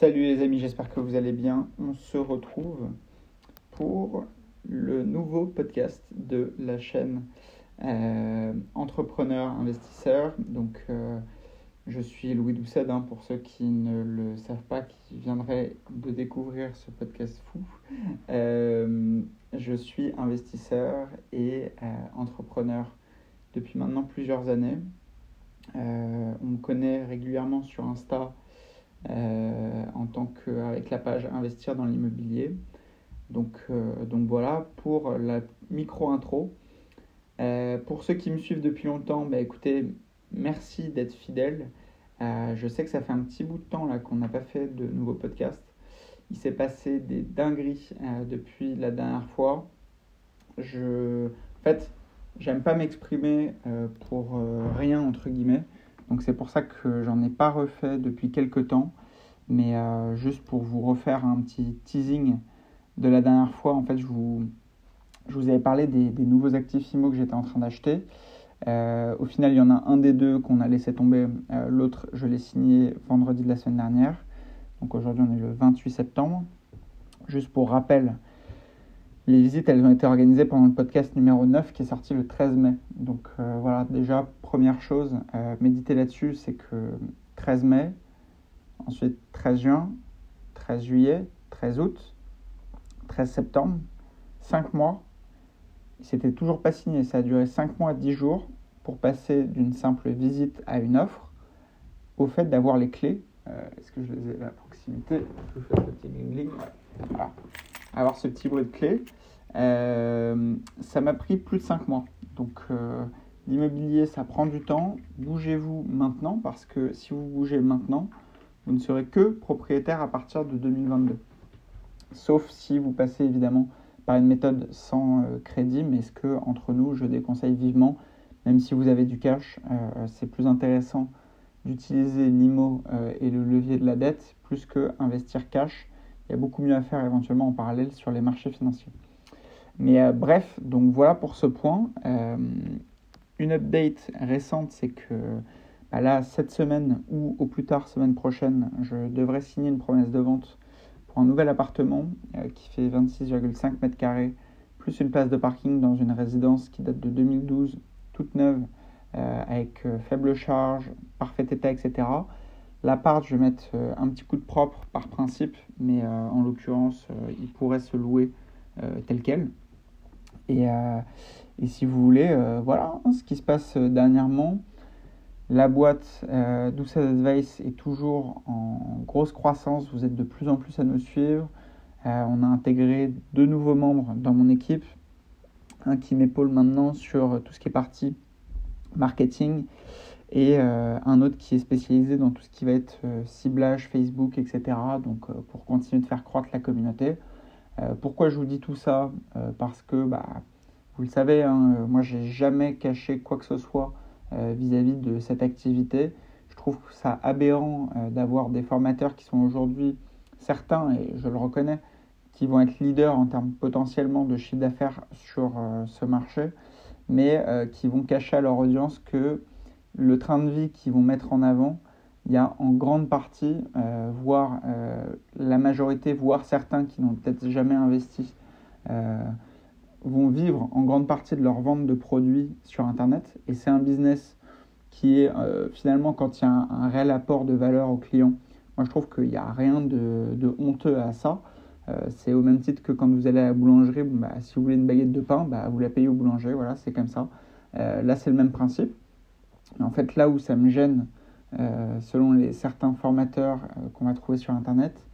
Salut les amis, j'espère que vous allez bien. On se retrouve pour le nouveau podcast de la chaîne euh, Entrepreneur Investisseur. Donc, euh, je suis Louis Doucet, hein, pour ceux qui ne le savent pas, qui viendraient de découvrir ce podcast fou. Euh, je suis investisseur et entrepreneur depuis maintenant plusieurs années. on me connaît régulièrement sur Insta en tant qu'avec la page Investir dans l'immobilier. Donc, euh, donc voilà pour la micro-intro. Euh, pour ceux qui me suivent depuis longtemps, bah, écoutez, merci d'être fidèles. je sais que ça fait un petit bout de temps là qu'on n'a pas fait de nouveaux podcasts. Il s'est passé des dingueries depuis la dernière fois. Je, en fait, j'aime pas m'exprimer pour rien entre guillemets. Donc c'est pour ça que j'en ai pas refait depuis quelques temps. Mais euh, juste pour vous refaire un petit teasing de la dernière fois, en fait, je vous, je vous avais parlé des, nouveaux actifs IMO que j'étais en train d'acheter. Euh, au final, il y en a un des deux qu'on a laissé tomber. Euh, l'autre, je l'ai signé vendredi de la semaine dernière. Donc aujourd'hui, on est le 28 septembre. Juste pour rappel, les visites, elles ont été organisées pendant le podcast numéro 9 qui est sorti le 13 mai. Donc voilà, déjà, première chose, méditer là-dessus, c'est que 13 mai, ensuite 13 juin, 13 juillet, 13 août, 13 septembre, 5 mois. C'était toujours pas signé, ça a duré 5 mois, 10 jours pour passer d'une simple visite à une offre au fait d'avoir les clés. Euh, est-ce que je les ai à proximité? Ce petit Voilà. Avoir ce petit bruit de clé. Euh, ça m'a pris plus de 5 mois. Donc euh, l'immobilier, ça prend du temps. Bougez-vous maintenant parce que si vous bougez maintenant, vous ne serez que propriétaire à partir de 2022. Sauf si vous passez évidemment par une méthode sans euh, crédit, mais ce que entre nous, je déconseille vivement, même si vous avez du cash, c'est plus intéressant d'utiliser l'IMO et le levier de la dette plus que investir cash. Il y a beaucoup mieux à faire éventuellement en parallèle sur les marchés financiers. Mais bref, donc voilà pour ce point. une update récente, c'est que bah là, cette semaine ou au plus tard semaine prochaine, je devrais signer une promesse de vente pour un nouvel appartement euh, qui fait 26,5 mètres carrés, plus une place de parking dans une résidence qui date de 2012, toute neuve, euh, avec euh, faible charge, parfait état, etc. L'appart, je vais mettre un petit coup de propre par principe, mais en l'occurrence, il pourrait se louer tel quel. Et, et, si vous voulez, voilà hein, ce qui se passe dernièrement. La boîte euh, Advice est toujours en grosse croissance. Vous êtes de plus en plus à nous suivre. Euh, on a intégré deux nouveaux membres dans mon équipe. Un qui m'épaule maintenant sur tout ce qui est partie marketing et euh, un autre qui est spécialisé dans tout ce qui va être euh, ciblage Facebook, etc. Donc pour continuer de faire croître la communauté. Pourquoi je vous dis tout ça? Parce que bah, vous le savez, hein, moi j'ai jamais caché quoi que ce soit euh, vis-à-vis de cette activité. Je trouve ça aberrant euh, d'avoir des formateurs qui sont aujourd'hui certains, et je le reconnais, qui vont être leaders en termes potentiellement de chiffre d'affaires sur euh, ce marché, mais qui vont cacher à leur audience que le train de vie qu'ils vont mettre en avant, il y a en grande partie, voire la majorité, voire certains qui n'ont peut-être jamais investi, vont vivre en grande partie de leur vente de produits sur Internet. Et c'est un business qui est euh, finalement, quand il y a un, réel apport de valeur au client, moi je trouve qu'il n'y a rien de, honteux à ça. Euh, c'est au même titre que quand vous allez à la boulangerie, bah, si vous voulez une baguette de pain, bah, vous la payez au boulanger, voilà, c'est comme ça. Euh, là, c'est le même principe. en fait, là où ça me gêne, selon les, certains formateurs qu'on va trouver sur Internet,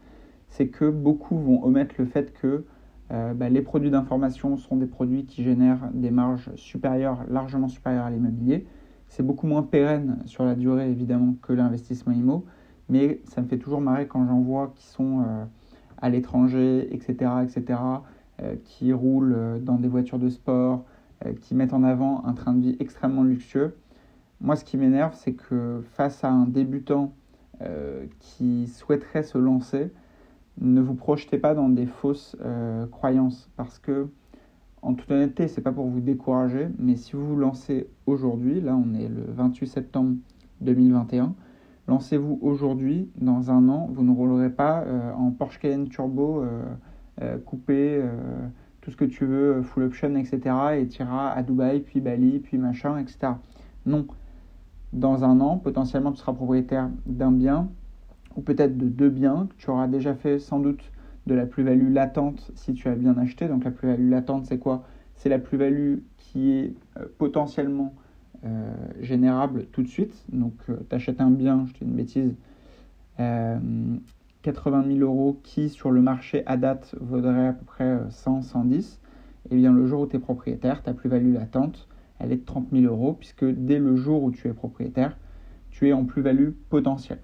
c'est que beaucoup vont omettre le fait que euh, bah, les produits d'information sont des produits qui génèrent des marges supérieures, largement supérieures à l'immobilier. C'est beaucoup moins pérenne sur la durée, évidemment, que l'investissement IMO, mais ça me fait toujours marrer quand j'en vois qui sont euh, à l'étranger, etc., etc., euh, qui roulent dans des voitures de sport, qui mettent en avant un train de vie extrêmement luxueux. Moi, ce qui m'énerve, c'est que face à un débutant qui souhaiterait se lancer, ne vous projetez pas dans des fausses euh, croyances parce que, en toute honnêteté, c'est pas pour vous décourager, mais si vous vous lancez aujourd'hui, là on est le 28 septembre 2021, lancez-vous aujourd'hui. Dans un an, vous ne roulerez pas en Porsche Cayenne Turbo coupé, tout ce que tu veux, full option, etc. et tu iras à Dubaï, puis Bali, puis machin, etc. Non. Dans un an, potentiellement, tu seras propriétaire d'un bien ou peut-être de deux biens. Tu auras déjà fait sans doute de la plus-value latente si tu as bien acheté. Donc la plus-value latente, c'est quoi? C'est la plus-value qui est euh, potentiellement euh, générable tout de suite. Donc euh, tu achètes un bien, je dis une bêtise, 80 000 euros qui sur le marché à date vaudrait à peu près 100, 110. Et bien le jour où tu es propriétaire, ta plus-value latente, elle est de 30 000 euros puisque dès le jour où tu es propriétaire, tu es en plus-value potentielle.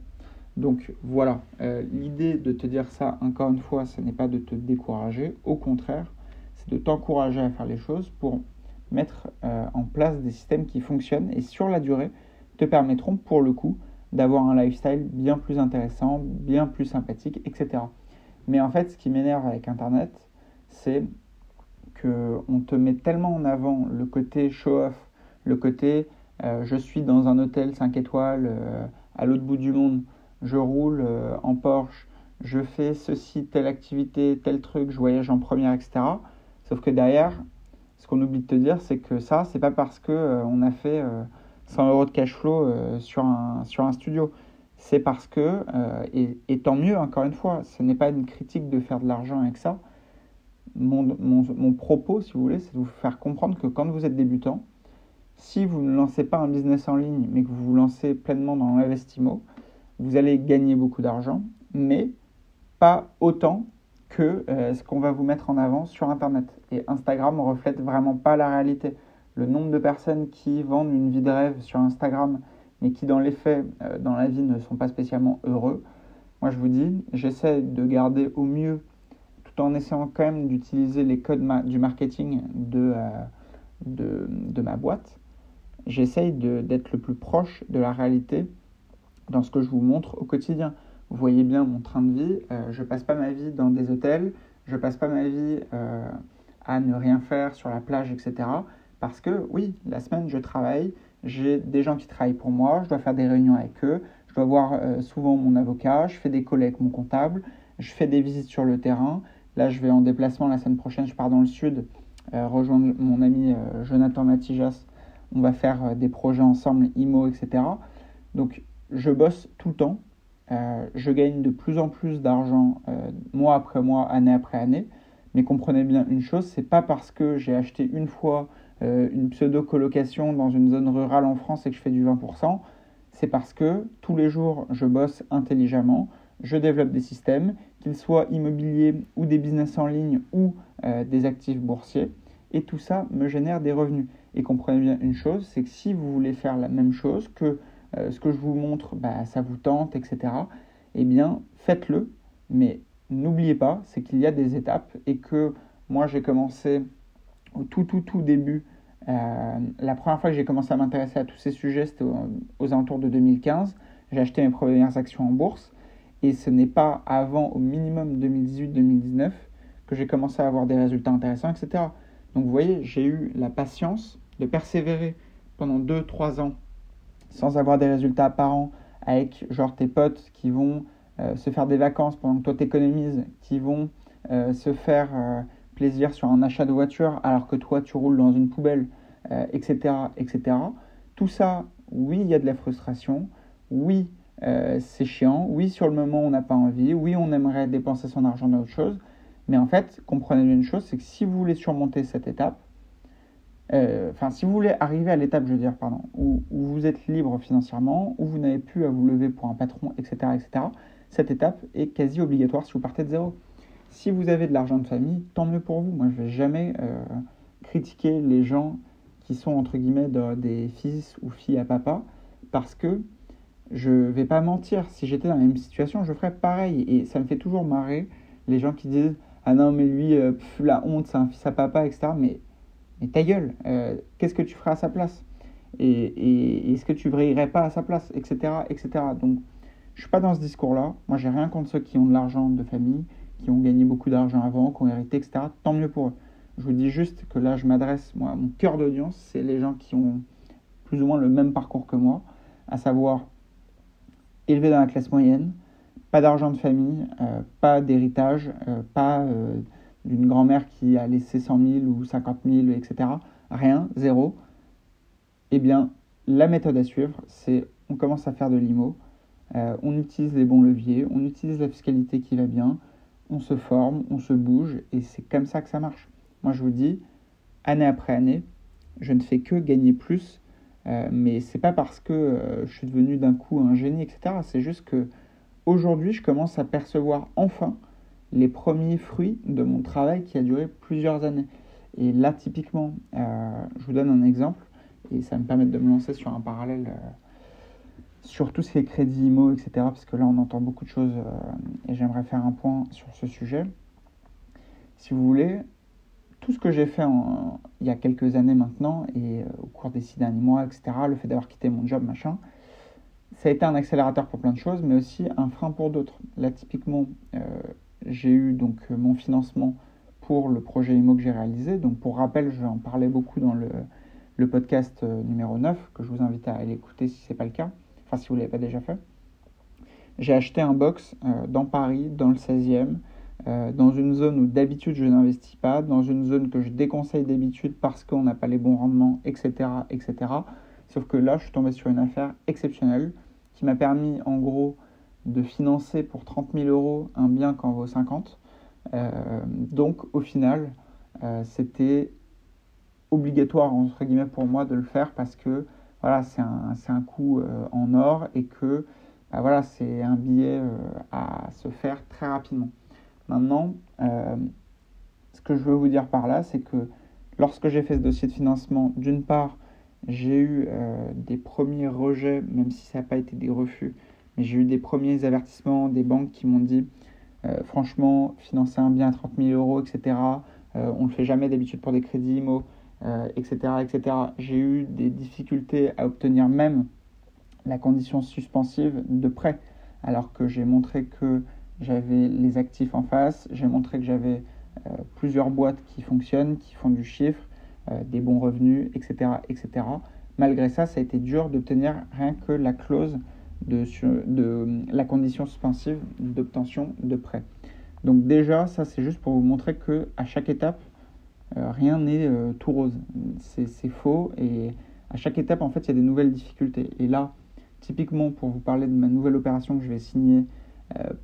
Donc voilà, euh, l'idée de te dire ça, encore une fois, ce n'est pas de te décourager, au contraire, c'est de t'encourager à faire les choses pour mettre euh, en place des systèmes qui fonctionnent et sur la durée te permettront pour le coup d'avoir un lifestyle bien plus intéressant, bien plus sympathique, etc. Mais en fait, ce qui m'énerve avec Internet, c'est qu'on te met tellement en avant le côté show-off, le côté euh, je suis dans un hôtel 5 étoiles à l'autre bout du monde, je roule euh, en Porsche, je fais ceci, telle activité, tel truc, je voyage en première, etc. Sauf que derrière, ce qu'on oublie de te dire, c'est que ça, c'est pas parce que euh, on a fait 100 euh, euros de cash flow sur, un, sur un studio. C'est parce que, et, tant mieux, encore une fois, ce n'est pas une critique de faire de l'argent avec ça. Mon, mon, propos, si vous voulez, c'est de vous faire comprendre que quand vous êtes débutant, si vous ne lancez pas un business en ligne, mais que vous vous lancez pleinement dans l'investissement, vous allez gagner beaucoup d'argent, mais pas autant que euh, ce qu'on va vous mettre en avant sur Internet. Et Instagram ne reflète vraiment pas la réalité. Le nombre de personnes qui vendent une vie de rêve sur Instagram, mais qui dans les faits, euh, dans la vie, ne sont pas spécialement heureux, moi je vous dis, j'essaie de garder au mieux, tout en essayant quand même d'utiliser les codes du marketing de, euh, de, de ma boîte, j'essaye d'être le plus proche de la réalité dans ce que je vous montre au quotidien. Vous voyez bien mon train de vie, euh, je passe pas ma vie dans des hôtels, je passe pas ma vie euh, à ne rien faire sur la plage, etc. Parce que oui, la semaine je travaille, j'ai des gens qui travaillent pour moi, je dois faire des réunions avec eux, je dois voir euh, souvent mon avocat, je fais des collègues, mon comptable, je fais des visites sur le terrain. Là, je vais en déplacement la semaine prochaine, je pars dans le sud, rejoindre mon ami Jonathan Matijas. On va faire des projets ensemble, IMO, etc. Donc, je bosse tout le temps. Euh, je gagne de plus en plus d'argent euh, mois après mois, année après année. Mais comprenez bien une chose, c'est pas parce que j'ai acheté une fois euh, une pseudo-colocation dans une zone rurale en France et que je fais du 20%, c'est parce que tous les jours je bosse intelligemment, je développe des systèmes, qu'ils soient immobiliers ou des business en ligne ou des actifs boursiers, et tout ça me génère des revenus. Et comprenez bien une chose, c'est que si vous voulez faire la même chose, que euh, ce que je vous montre, bah, ça vous tente, etc., eh bien, faites-le. Mais n'oubliez pas, c'est qu'il y a des étapes et que moi, j'ai commencé au tout, tout, tout début. Euh, la première fois que j'ai commencé à m'intéresser à tous ces sujets, c'était aux, alentours de 2015. J'ai acheté mes premières actions en bourse. Et ce n'est pas avant au minimum 2018-2019 que j'ai commencé à avoir des résultats intéressants, etc. Donc vous voyez, j'ai eu la patience de persévérer pendant 2-3 ans sans avoir des résultats apparents, avec genre tes potes qui vont euh, se faire des vacances pendant que toi t'économises, qui vont euh, se faire euh, plaisir sur un achat de voiture alors que toi tu roules dans une poubelle, etc., etc. Tout ça, oui, il y a de la frustration, oui, c'est chiant, oui, sur le moment on n'a pas envie, oui, on aimerait dépenser son argent dans autre chose, mais en fait, comprenez une chose, c'est que si vous voulez surmonter cette étape, euh, enfin, si vous voulez arriver à l'étape, je veux dire, pardon, où, vous êtes libre financièrement, où vous n'avez plus à vous lever pour un patron, etc., etc., cette étape est quasi obligatoire si vous partez de zéro. Si vous avez de l'argent de famille, tant mieux pour vous. Moi, je ne vais jamais euh, critiquer les gens qui sont, entre guillemets, des fils ou filles à papa, parce que je vais pas mentir. Si j'étais dans la même situation, je ferais pareil. Et ça me fait toujours marrer les gens qui disent Ah non, mais lui, euh, la honte, c'est un fils à papa, etc. Mais mais ta gueule, euh, qu'est-ce que tu ferais à sa place? Et, est-ce que tu vrillerais pas à sa place Etc. etc. Donc, je suis pas dans ce discours-là. Moi, j'ai rien contre ceux qui ont de l'argent de famille, qui ont gagné beaucoup d'argent avant, qui ont hérité, etc. Tant mieux pour eux. Je vous dis juste que là, je m'adresse, moi, mon cœur d'audience, c'est les gens qui ont plus ou moins le même parcours que moi, à savoir élevé dans la classe moyenne, pas d'argent de famille, pas d'héritage, pas d'une grand-mère qui a laissé 100 000 ou 50 000, etc. Rien, zéro. Eh bien, la méthode à suivre, c'est on commence à faire de l'IMO, on utilise les bons leviers, on utilise la fiscalité qui va bien, on se forme, on se bouge, et c'est comme ça que ça marche. Moi, je vous dis, année après année, je ne fais que gagner plus, euh, mais c'est pas parce que euh, je suis devenu d'un coup un génie, etc. C'est juste que aujourd'hui, je commence à percevoir enfin les premiers fruits de mon travail qui a duré plusieurs années. Et là, typiquement, euh, je vous donne un exemple, et ça me permet de me lancer sur un parallèle sur tout ce qui est crédit IMO, etc. Parce que là, on entend beaucoup de choses et j'aimerais faire un point sur ce sujet. Si vous voulez, tout ce que j'ai fait il y a quelques années maintenant et euh, au cours des six derniers mois, etc., le fait d'avoir quitté mon job, machin, ça a été un accélérateur pour plein de choses, mais aussi un frein pour d'autres. Là, typiquement, euh, j'ai eu donc mon financement pour le projet IMO que j'ai réalisé. Donc, pour rappel, je en parler beaucoup dans le, podcast euh, numéro 9, que je vous invite à aller écouter si ce n'est pas le cas, enfin si vous ne l'avez pas déjà fait. J'ai acheté un box dans Paris, dans le 16e, euh, dans une zone où d'habitude je n'investis pas, dans une zone que je déconseille d'habitude parce qu'on n'a pas les bons rendements, etc., etc. Sauf que là, je suis tombé sur une affaire exceptionnelle qui m'a permis en gros de financer pour 30 000 euros un bien qui en vaut 50. Euh, donc au final, euh, c'était obligatoire entre guillemets pour moi de le faire parce que voilà, c'est un, un coup en or et que bah, voilà, c'est un billet à se faire très rapidement. Maintenant, euh, ce que je veux vous dire par là, c'est que lorsque j'ai fait ce dossier de financement, d'une part, j'ai eu euh, des premiers rejets, même si ça n'a pas été des refus, mais j'ai eu des premiers avertissements des banques qui m'ont dit, euh, franchement, financer un bien à 30 000 euros, etc., on ne le fait jamais d'habitude pour des crédits IMO, etc., etc. J'ai eu des difficultés à obtenir même la condition suspensive de prêt, alors que j'ai montré que j'avais les actifs en face, j'ai montré que j'avais euh, plusieurs boîtes qui fonctionnent, qui font du chiffre, euh, des bons revenus, etc., etc. Malgré ça, ça a été dur d'obtenir rien que la clause de, de la condition suspensive d'obtention de prêt. Donc déjà, ça c'est juste pour vous montrer que à chaque étape, euh, rien n'est tout rose. C'est faux et à chaque étape, en fait, il y a des nouvelles difficultés. Et là, typiquement, pour vous parler de ma nouvelle opération que je vais signer euh,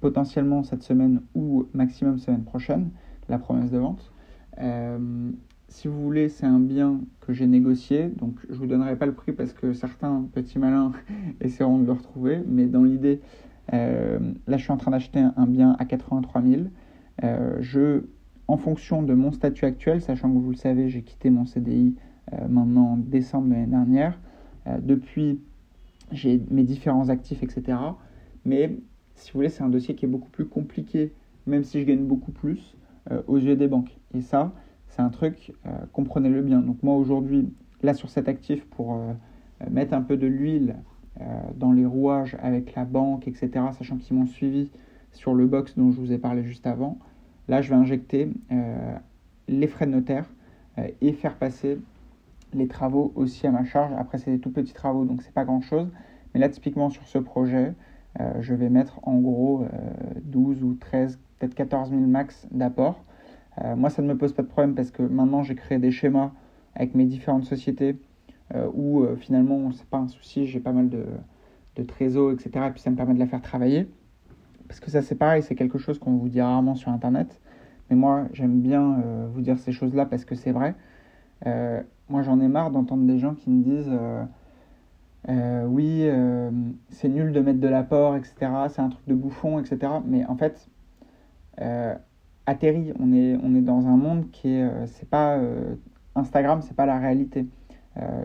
potentiellement cette semaine ou maximum semaine prochaine, la promesse de vente. Euh, si vous voulez, c'est un bien que j'ai négocié, donc je ne vous donnerai pas le prix parce que certains petits malins essaieront de le retrouver, mais dans l'idée, euh, là je suis en train d'acheter un bien à 83 000. je, en fonction de mon statut actuel, sachant que vous le savez, j'ai quitté mon CDI maintenant en décembre de l'année dernière, depuis j'ai mes différents actifs, etc. Mais si vous voulez, c'est un dossier qui est beaucoup plus compliqué, même si je gagne beaucoup plus euh, aux yeux des banques. Et ça, c'est un truc, euh, comprenez-le bien. Donc moi aujourd'hui, là sur cet actif, pour euh, mettre un peu de l'huile dans les rouages avec la banque, etc., sachant qu'ils m'ont suivi sur le box dont je vous ai parlé juste avant, là je vais injecter les frais de notaire et faire passer les travaux aussi à ma charge. Après, c'est des tout petits travaux, donc c'est pas grand chose. Mais là, typiquement sur ce projet, je vais mettre en gros 12 euh, ou 13, peut-être 14 000 max d'apport. Euh, moi, ça ne me pose pas de problème parce que maintenant, j'ai créé des schémas avec mes différentes sociétés où finalement, c'est pas un souci, j'ai pas mal de, de trésors, etc. Et puis ça me permet de la faire travailler. Parce que ça, c'est pareil, c'est quelque chose qu'on vous dit rarement sur Internet. Mais moi, j'aime bien vous dire ces choses-là parce que c'est vrai. moi, j'en ai marre d'entendre des gens qui me disent euh, oui, euh, c'est nul de mettre de l'apport, etc. C'est un truc de bouffon, etc. Mais en fait, euh, atterri, on est, on est dans un monde qui est, c'est pas Instagram, c'est pas la réalité.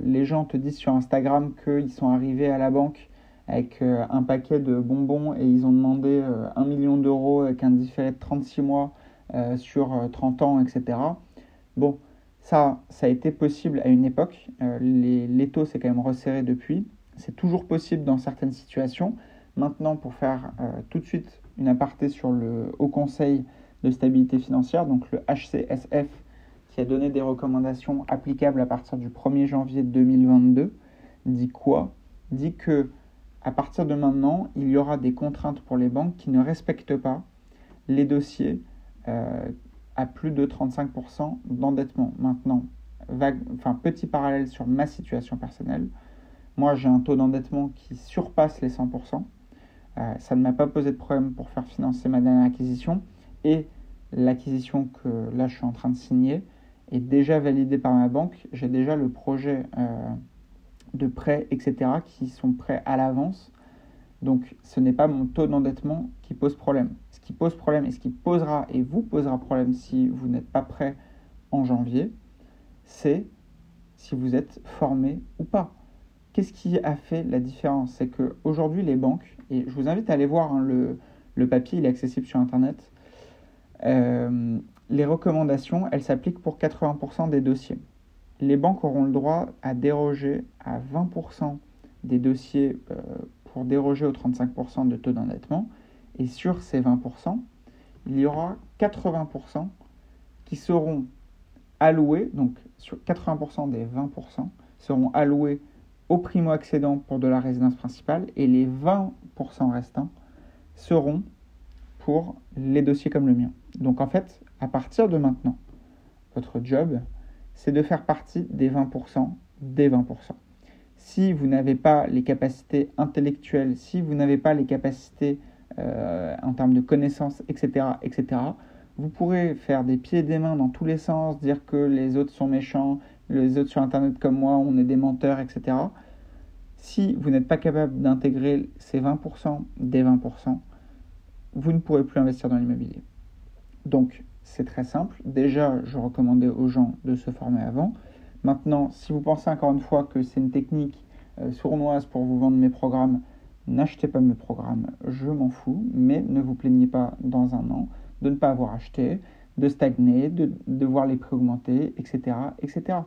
les gens te disent sur Instagram qu'ils sont arrivés à la banque avec un paquet de bonbons et ils ont demandé un million d'euros avec un différé de 36 mois sur 30 ans, etc. Bon, ça, ça a été possible à une époque. Euh, L'étau s'est quand même resserré depuis. C'est toujours possible dans certaines situations. Maintenant, pour faire euh, tout de suite une aparté sur le Haut Conseil de stabilité financière, donc le HCSF, qui a donné des recommandations applicables à partir du 1er janvier 2022, dit quoi? Dit que à partir de maintenant, il y aura des contraintes pour les banques qui ne respectent pas les dossiers euh, à plus de 35% d'endettement. Maintenant, vague, enfin, petit parallèle sur ma situation personnelle. Moi, j'ai un taux d'endettement qui surpasse les 100%. Euh, ça ne m'a pas posé de problème pour faire financer ma dernière acquisition. Et l'acquisition que là, je suis en train de signer est déjà validée par ma banque. J'ai déjà le projet euh, de prêt, etc., qui sont prêts à l'avance. Donc, ce n'est pas mon taux d'endettement qui pose problème. Ce qui pose problème et ce qui posera et vous posera problème si vous n'êtes pas prêt en janvier, c'est si vous êtes formé ou pas. Qu'est-ce qui a fait la différence? C'est qu'aujourd'hui, les banques, et je vous invite à aller voir hein, le, papier, il est accessible sur Internet, euh, les recommandations, elles s'appliquent pour 80% des dossiers. Les banques auront le droit à déroger à 20% des dossiers euh, pour déroger aux 35% de taux d'endettement. Et sur ces 20%, il y aura 80% qui seront alloués, donc sur 80% des 20% seront alloués au primo-accédant pour de la résidence principale et les 20% restants seront pour les dossiers comme le mien. Donc en fait, à partir de maintenant, votre job, c'est de faire partie des 20% des 20%. Si vous n'avez pas les capacités intellectuelles, si vous n'avez pas les capacités euh, en termes de connaissances, etc., etc., vous pourrez faire des pieds et des mains dans tous les sens, dire que les autres sont méchants, les autres sur Internet comme moi, on est des menteurs, etc. Si vous n'êtes pas capable d'intégrer ces 20% des 20%, vous ne pourrez plus investir dans l'immobilier. Donc, c'est très simple. Déjà, je recommandais aux gens de se former avant. Maintenant, si vous pensez encore une fois que c'est une technique euh, sournoise pour vous vendre mes programmes, n'achetez pas mes programmes, je m'en fous, mais ne vous plaignez pas dans un an de ne pas avoir acheté, de stagner, de, voir les prix augmenter, etc., etc.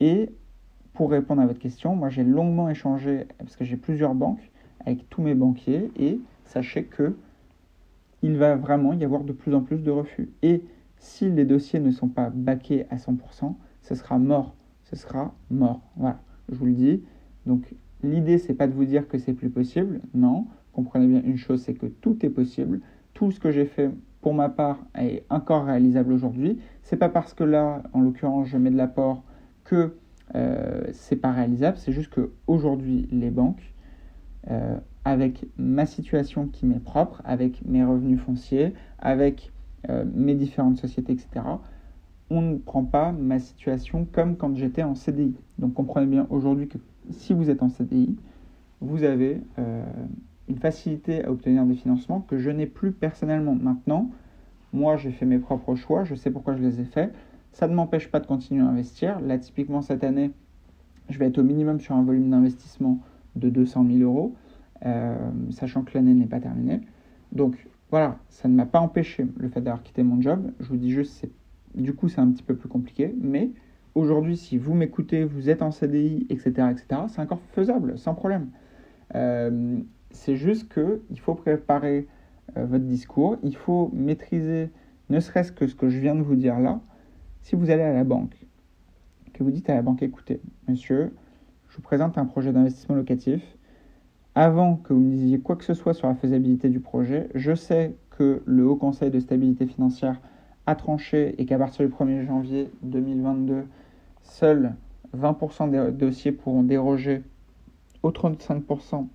Et pour répondre à votre question, moi j'ai longuement échangé, parce que j'ai plusieurs banques, avec tous mes banquiers, et sachez que il va vraiment y avoir de plus en plus de refus. Et si les dossiers ne sont pas baqués à 100%, ce sera mort. Ce sera mort. Voilà, je vous le dis. Donc l'idée, c'est pas de vous dire que c'est plus possible. Non, comprenez bien une chose, c'est que tout est possible. Tout ce que j'ai fait pour ma part est encore réalisable aujourd'hui. C'est pas parce que là, en l'occurrence, je mets de l'apport que c'est pas réalisable. C'est juste que aujourd'hui, les banques euh, avec ma situation qui m'est propre, avec mes revenus fonciers, avec euh, mes différentes sociétés, etc., on ne prend pas ma situation comme quand j'étais en CDI. Donc comprenez bien aujourd'hui que si vous êtes en CDI, vous avez euh, une facilité à obtenir des financements que je n'ai plus personnellement. Maintenant, moi j'ai fait mes propres choix, je sais pourquoi je les ai faits. Ça ne m'empêche pas de continuer à investir. Là, typiquement cette année, je vais être au minimum sur un volume d'investissement de 200 000 euros. Euh, sachant que l'année n'est pas terminée. Donc voilà, ça ne m'a pas empêché le fait d'avoir quitté mon job. Je vous dis juste, du coup, c'est un petit peu plus compliqué. Mais aujourd'hui, si vous m'écoutez, vous êtes en CDI, etc., etc., c'est encore faisable, sans problème. Euh, c'est juste qu'il faut préparer euh, votre discours, il faut maîtriser ne serait-ce que ce que je viens de vous dire là. Si vous allez à la banque, que vous dites à la banque, écoutez, monsieur, je vous présente un projet d'investissement locatif, avant que vous me disiez quoi que ce soit sur la faisabilité du projet, je sais que le Haut Conseil de stabilité financière a tranché et qu'à partir du 1er janvier 2022, seuls 20% des dossiers pourront déroger aux 35%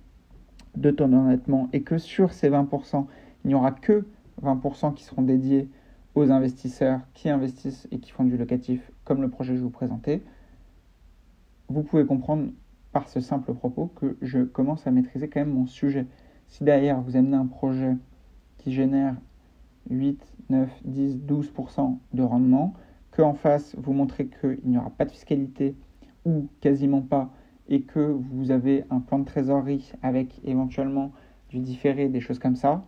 de taux d'endettement et que sur ces 20%, il n'y aura que 20% qui seront dédiés aux investisseurs qui investissent et qui font du locatif comme le projet que je vous présentais, vous pouvez comprendre par ce simple propos que je commence à maîtriser quand même mon sujet. Si derrière vous amenez un projet qui génère 8, 9, 10, 12% de rendement, qu'en face vous montrez qu'il n'y aura pas de fiscalité ou quasiment pas, et que vous avez un plan de trésorerie avec éventuellement du différé, des choses comme ça,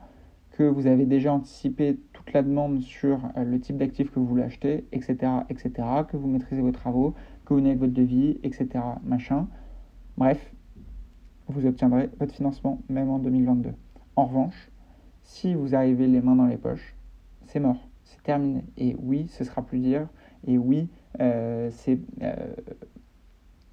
que vous avez déjà anticipé toute la demande sur euh, le type d'actif que vous voulez acheter, etc., etc., que vous maîtrisez vos travaux, que vous n'avez votre devis, etc., machin, Bref, vous obtiendrez votre financement même en 2022. En revanche, si vous arrivez les mains dans les poches, c'est mort, c'est terminé. Et oui, ce sera plus dur. Et oui, euh, c'est euh,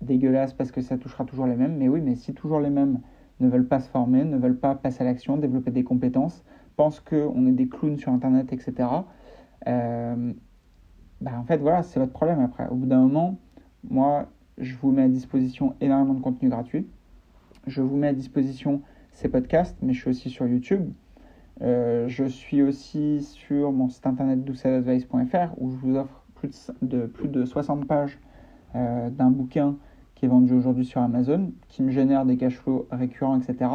dégueulasse parce que ça touchera toujours les mêmes. Mais oui, mais si toujours les mêmes ne veulent pas se former, ne veulent pas passer à l'action, développer des compétences, pensent qu'on est des clowns sur Internet, etc. Euh, bah, en fait, voilà, c'est votre problème après. Au bout d'un moment, moi, je vous mets à disposition énormément de contenu gratuit. Je vous mets à disposition ces podcasts, mais je suis aussi sur YouTube. Euh, je suis aussi sur mon site internet douceadvice.fr où je vous offre plus de, plus de 60 pages euh, d'un bouquin qui est vendu aujourd'hui sur Amazon, qui me génère des cash flows récurrents, etc.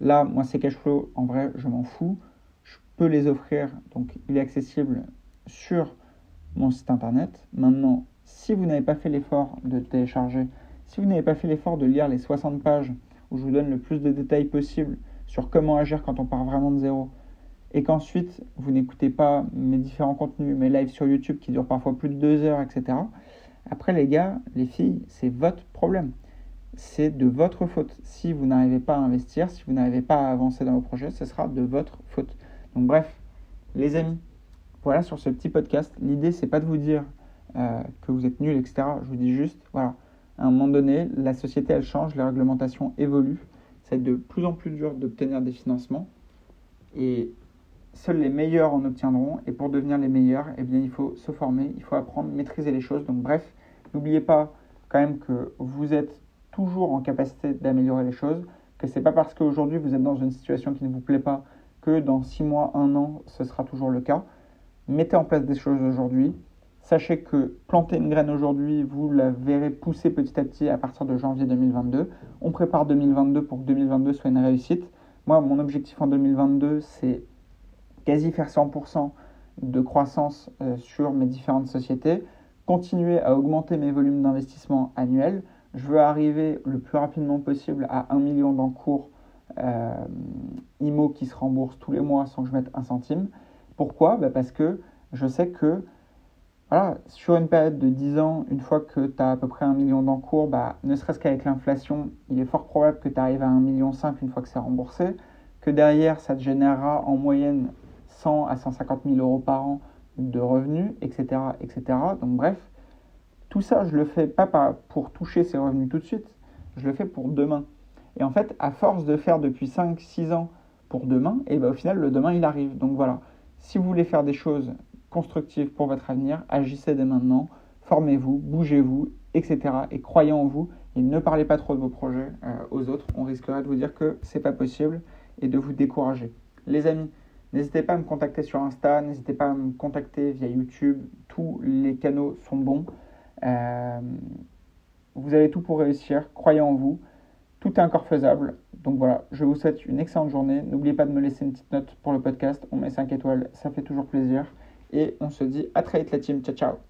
Là, moi, ces cash flows, en vrai, je m'en fous. Je peux les offrir, donc il est accessible sur mon site internet. Maintenant, si vous n'avez pas fait l'effort de télécharger, si vous n'avez pas fait l'effort de lire les 60 pages où je vous donne le plus de détails possible sur comment agir quand on part vraiment de zéro, et qu'ensuite vous n'écoutez pas mes différents contenus, mes lives sur YouTube qui durent parfois plus de deux heures, etc. Après les gars, les filles, c'est votre problème. C'est de votre faute. Si vous n'arrivez pas à investir, si vous n'arrivez pas à avancer dans vos projets, ce sera de votre faute. Donc bref, les amis, voilà sur ce petit podcast. L'idée, c'est pas de vous dire euh, que vous êtes nul, etc. Je vous dis juste, voilà, à un moment donné, la société, elle change, les réglementations évoluent. C'est de plus en plus dur d'obtenir des financements. Et seuls les meilleurs en obtiendront. Et pour devenir les meilleurs, eh bien, il faut se former, il faut apprendre, maîtriser les choses. Donc bref, n'oubliez pas quand même que vous êtes toujours en capacité d'améliorer les choses, que c'est pas parce qu'aujourd'hui vous êtes dans une situation qui ne vous plaît pas que dans six mois, un an, ce sera toujours le cas. Mettez en place des choses aujourd'hui. Sachez que planter une graine aujourd'hui, vous la verrez pousser petit à petit à partir de janvier 2022. On prépare 2022 pour que 2022 soit une réussite. Moi, mon objectif en 2022, c'est quasi faire 100% de croissance euh, sur mes différentes sociétés, continuer à augmenter mes volumes d'investissement annuels. Je veux arriver le plus rapidement possible à 1 million d'encours euh, IMO qui se remboursent tous les mois sans que je mette un centime. Pourquoi? Bah Parce que je sais que voilà, sur une période de 10 ans, une fois que tu as à peu près un million d'encours, bah, ne serait-ce qu'avec l'inflation, il est fort probable que tu arrives à 1,5 million une fois que c'est remboursé, que derrière, ça te générera en moyenne 100 à 150 000 euros par an de revenus, etc., etc. Donc bref, tout ça, je le fais pas pour toucher ces revenus tout de suite, je le fais pour demain. Et en fait, à force de faire depuis 5-6 ans pour demain, et ben au final, le demain, il arrive. Donc voilà, si vous voulez faire des choses constructives pour votre avenir, agissez dès maintenant, formez-vous, bougez-vous, etc. Et croyez en vous, et ne parlez pas trop de vos projets euh, aux autres. On risquerait de vous dire que c'est pas possible et de vous décourager. Les amis, N'hésitez pas à me contacter sur Insta, n'hésitez pas à me contacter via YouTube. Tous les canaux sont bons. Euh, vous avez tout pour réussir. Croyez en vous. Tout est encore faisable. Donc voilà, je vous souhaite une excellente journée. N'oubliez pas de me laisser une petite note pour le podcast. On met 5 étoiles, ça fait toujours plaisir. Et on se dit à très vite la team. Ciao ciao